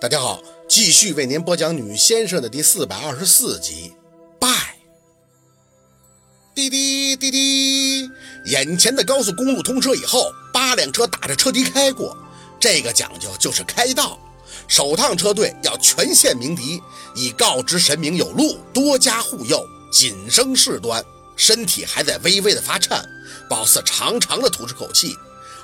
大家好，继续为您播讲《女先生》的第四百二十四集。拜。滴滴滴滴，眼前的高速公路通车以后，八辆车打着车笛开过。这个讲究就是开道，首趟车队要全线鸣笛，以告知神明有路，多加护佑，谨生事端。身体还在微微的发颤，宝四长长的吐出口气。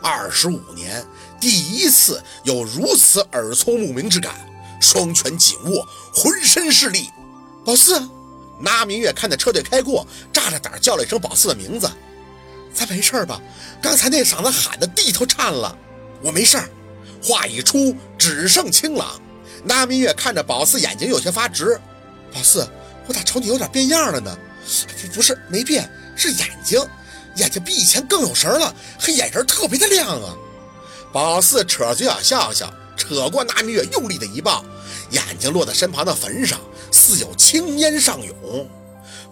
二十五年，第一次有如此耳聪目明之感，双拳紧握，浑身是力。宝四，那明月看着车队开过，炸着胆叫了一声宝四的名字。咱没事吧？刚才那嗓子喊的地头颤了。我没事儿。话一出，只剩清朗。那明月看着宝四，眼睛有些发直。宝四，我咋瞅你有点变样了呢？不 不是没变，是眼睛。眼睛比以前更有神了，黑眼神特别的亮啊！宝四扯嘴角笑笑，扯过那明月，用力的一抱，眼睛落在身旁的坟上，似有青烟上涌。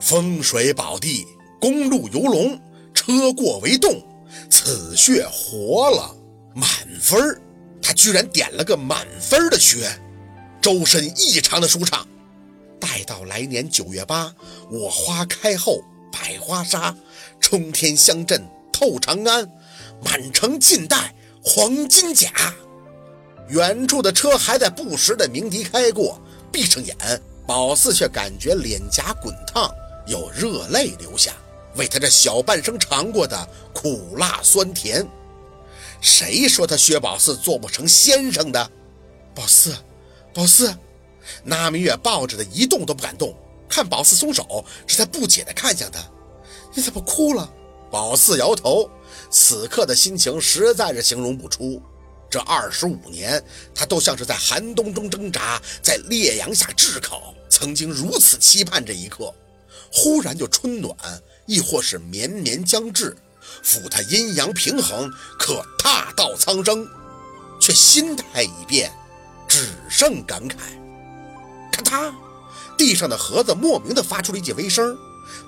风水宝地，公路游龙，车过为动，此穴活了，满分儿！他居然点了个满分的穴，周身异常的舒畅。待到来年九月八，我花开后，百花杀。冲天香阵透长安，满城尽带黄金甲。远处的车还在不时的鸣笛开过，闭上眼，宝四却感觉脸颊滚烫，有热泪流下，为他这小半生尝过的苦辣酸甜。谁说他薛宝四做不成先生的？宝四，宝四，那明月抱着的一动都不敢动，看宝四松手，是在不解的看向他。你怎么哭了？宝四摇头，此刻的心情实在是形容不出。这二十五年，他都像是在寒冬中挣扎，在烈阳下炙烤，曾经如此期盼这一刻，忽然就春暖，亦或是绵绵将至，抚他阴阳平衡，可踏道苍生，却心态已变，只剩感慨。咔嗒，地上的盒子莫名的发出了一记微声。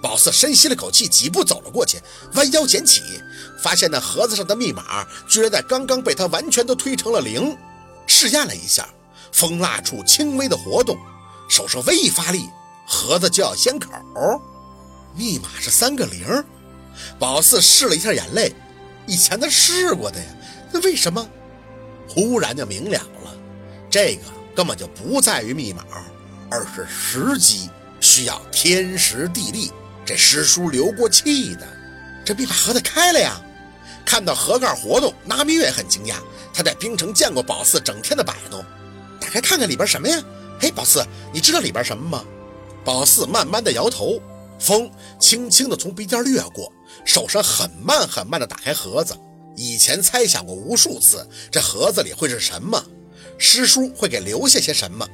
宝四深吸了口气，几步走了过去，弯腰捡起，发现那盒子上的密码居然在刚刚被他完全都推成了零。试验了一下，封蜡处轻微的活动，手上微一发力，盒子就要掀口。密码是三个零。宝四试了一下眼泪，以前他试过的呀，那为什么？忽然就明了了，这个根本就不在于密码，而是时机。需要天时地利，这师叔留过气的，这密码盒子开了呀！看到盒盖活动，拿明月很惊讶。他在冰城见过宝四整天的摆弄，打开看看里边什么呀？嘿，宝四，你知道里边什么吗？宝四慢慢的摇头，风轻轻的从鼻尖掠过，手上很慢很慢的打开盒子。以前猜想过无数次，这盒子里会是什么，师叔会给留下些什么，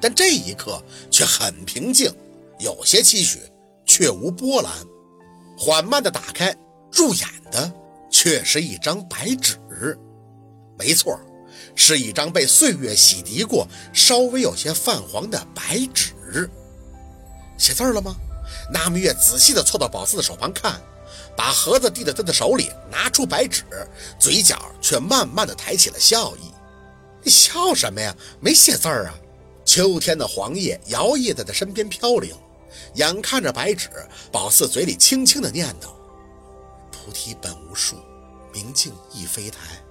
但这一刻却很平静。有些期许，却无波澜。缓慢的打开，入眼的却是一张白纸。没错，是一张被岁月洗涤过、稍微有些泛黄的白纸。写字了吗？那明月仔细地凑到宝四的手旁看，把盒子递到他的手里，拿出白纸，嘴角却慢慢地抬起了笑意。你笑什么呀？没写字啊！秋天的黄叶摇曳在他身边飘零。眼看着白纸，宝四嘴里轻轻的念叨：“菩提本无树，明镜亦非台，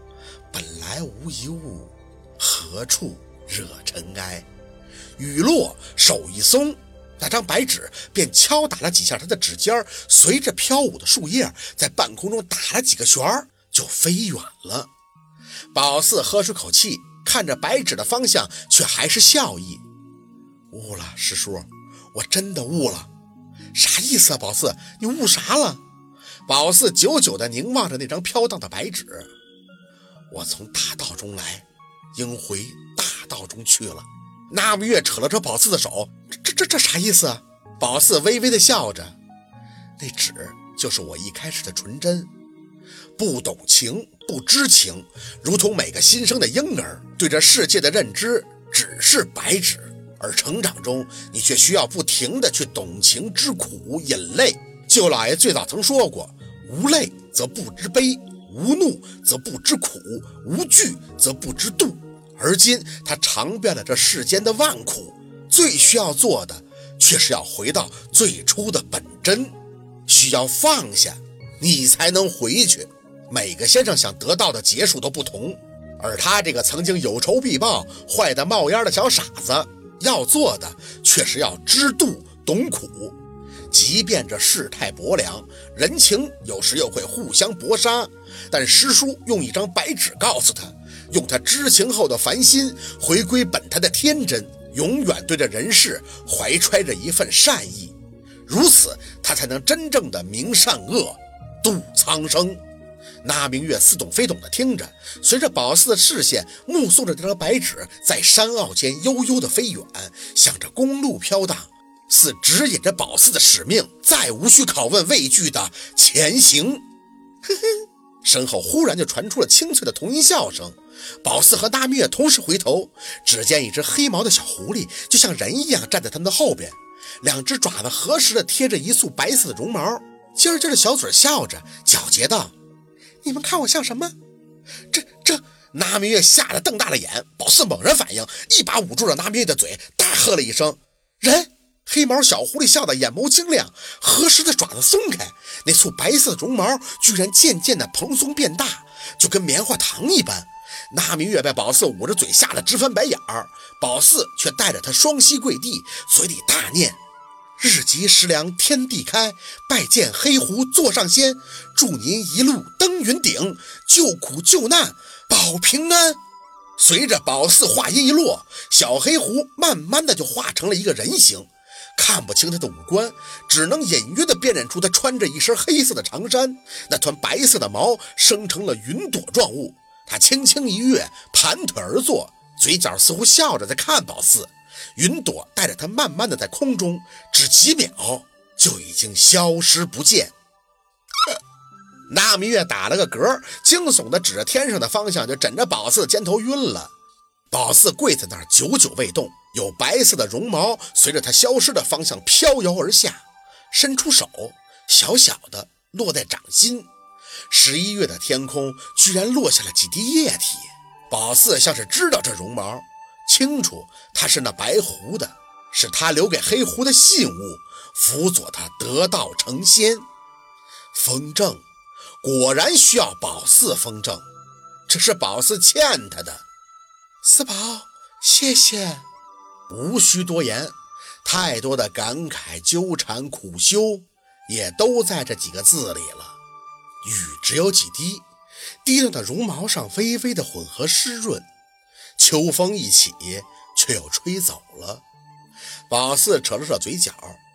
本来无一物，何处惹尘埃？”雨落，手一松，那张白纸便敲打了几下他的指尖，随着飘舞的树叶在半空中打了几个旋儿，就飞远了。宝四喝出口气，看着白纸的方向，却还是笑意：“悟了，师叔。”我真的悟了，啥意思啊，宝四？你悟啥了？宝四久久地凝望着那张飘荡的白纸。我从大道中来，应回大道中去了。那明月扯了扯宝四的手，这这这啥意思啊？宝四微微地笑着，那纸就是我一开始的纯真，不懂情，不知情，如同每个新生的婴儿对这世界的认知只是白纸。而成长中，你却需要不停的去懂情知苦、饮泪。舅老爷最早曾说过：“无泪则不知悲，无怒则不知苦，无惧则不知度。”而今他尝遍了这世间的万苦，最需要做的却是要回到最初的本真，需要放下，你才能回去。每个先生想得到的结束都不同，而他这个曾经有仇必报、坏的冒烟的小傻子，要做的却是要知度懂苦。即便这世态薄凉，人情有时又会互相搏杀，但师叔用一张白纸告诉他。用他知情后的凡心回归本他的天真，永远对着人世怀揣着一份善意，如此他才能真正的明善恶，度苍生。那明月似懂非懂的听着，随着宝四的视线，目送着这张白纸在山坳间悠悠的飞远，向着公路飘荡，似指引着宝四的使命，再无需拷问畏惧的前行。呵呵，身后忽然就传出了清脆的童音笑声。宝四和大明月同时回头，只见一只黑毛的小狐狸，就像人一样站在他们的后边，两只爪子合实的贴着一束白色的绒毛，尖尖的小嘴笑着，狡黠道：“你们看我像什么？”这这，那明月吓得瞪大了眼。宝四猛然反应，一把捂住了那明月的嘴，大喝了一声：“人！”黑毛小狐狸笑得眼眸晶亮，合实的爪子松开，那簇白色的绒毛居然渐渐的蓬松变大，就跟棉花糖一般。那明月被宝四捂着嘴吓得直翻白眼儿，宝四却带着他双膝跪地，嘴里大念：“日极时凉天地开，拜见黑狐座上仙，祝您一路登云顶，救苦救难保平安。”随着宝四话音一落，小黑狐慢慢的就化成了一个人形，看不清他的五官，只能隐约的辨认出他穿着一身黑色的长衫，那团白色的毛生成了云朵状物。他轻轻一跃，盘腿而坐，嘴角似乎笑着在看宝四。云朵带着他慢慢的在空中，只几秒就已经消失不见。那明月打了个嗝，惊悚的指着天上的方向，就枕着宝四的肩头晕了。宝四跪在那儿，久久未动。有白色的绒毛随着他消失的方向飘摇而下，伸出手，小小的落在掌心。十一月的天空居然落下了几滴液体，宝四像是知道这绒毛，清楚他是那白狐的，是他留给黑狐的信物，辅佐他得道成仙。风正，果然需要宝四风正，这是宝四欠他的。四宝，谢谢，无需多言，太多的感慨、纠缠、苦修，也都在这几个字里了。雨只有几滴，滴到的绒毛上，微微的混合湿润。秋风一起，却又吹走了。宝四扯了扯嘴角，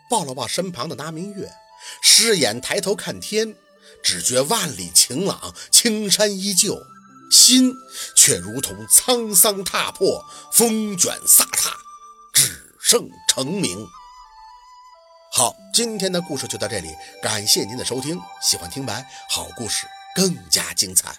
抱了抱身旁的那明月，失眼抬头看天，只觉万里晴朗，青山依旧，心却如同沧桑踏破，风卷飒沓，只剩成名。好，今天的故事就到这里，感谢您的收听。喜欢听白好故事，更加精彩。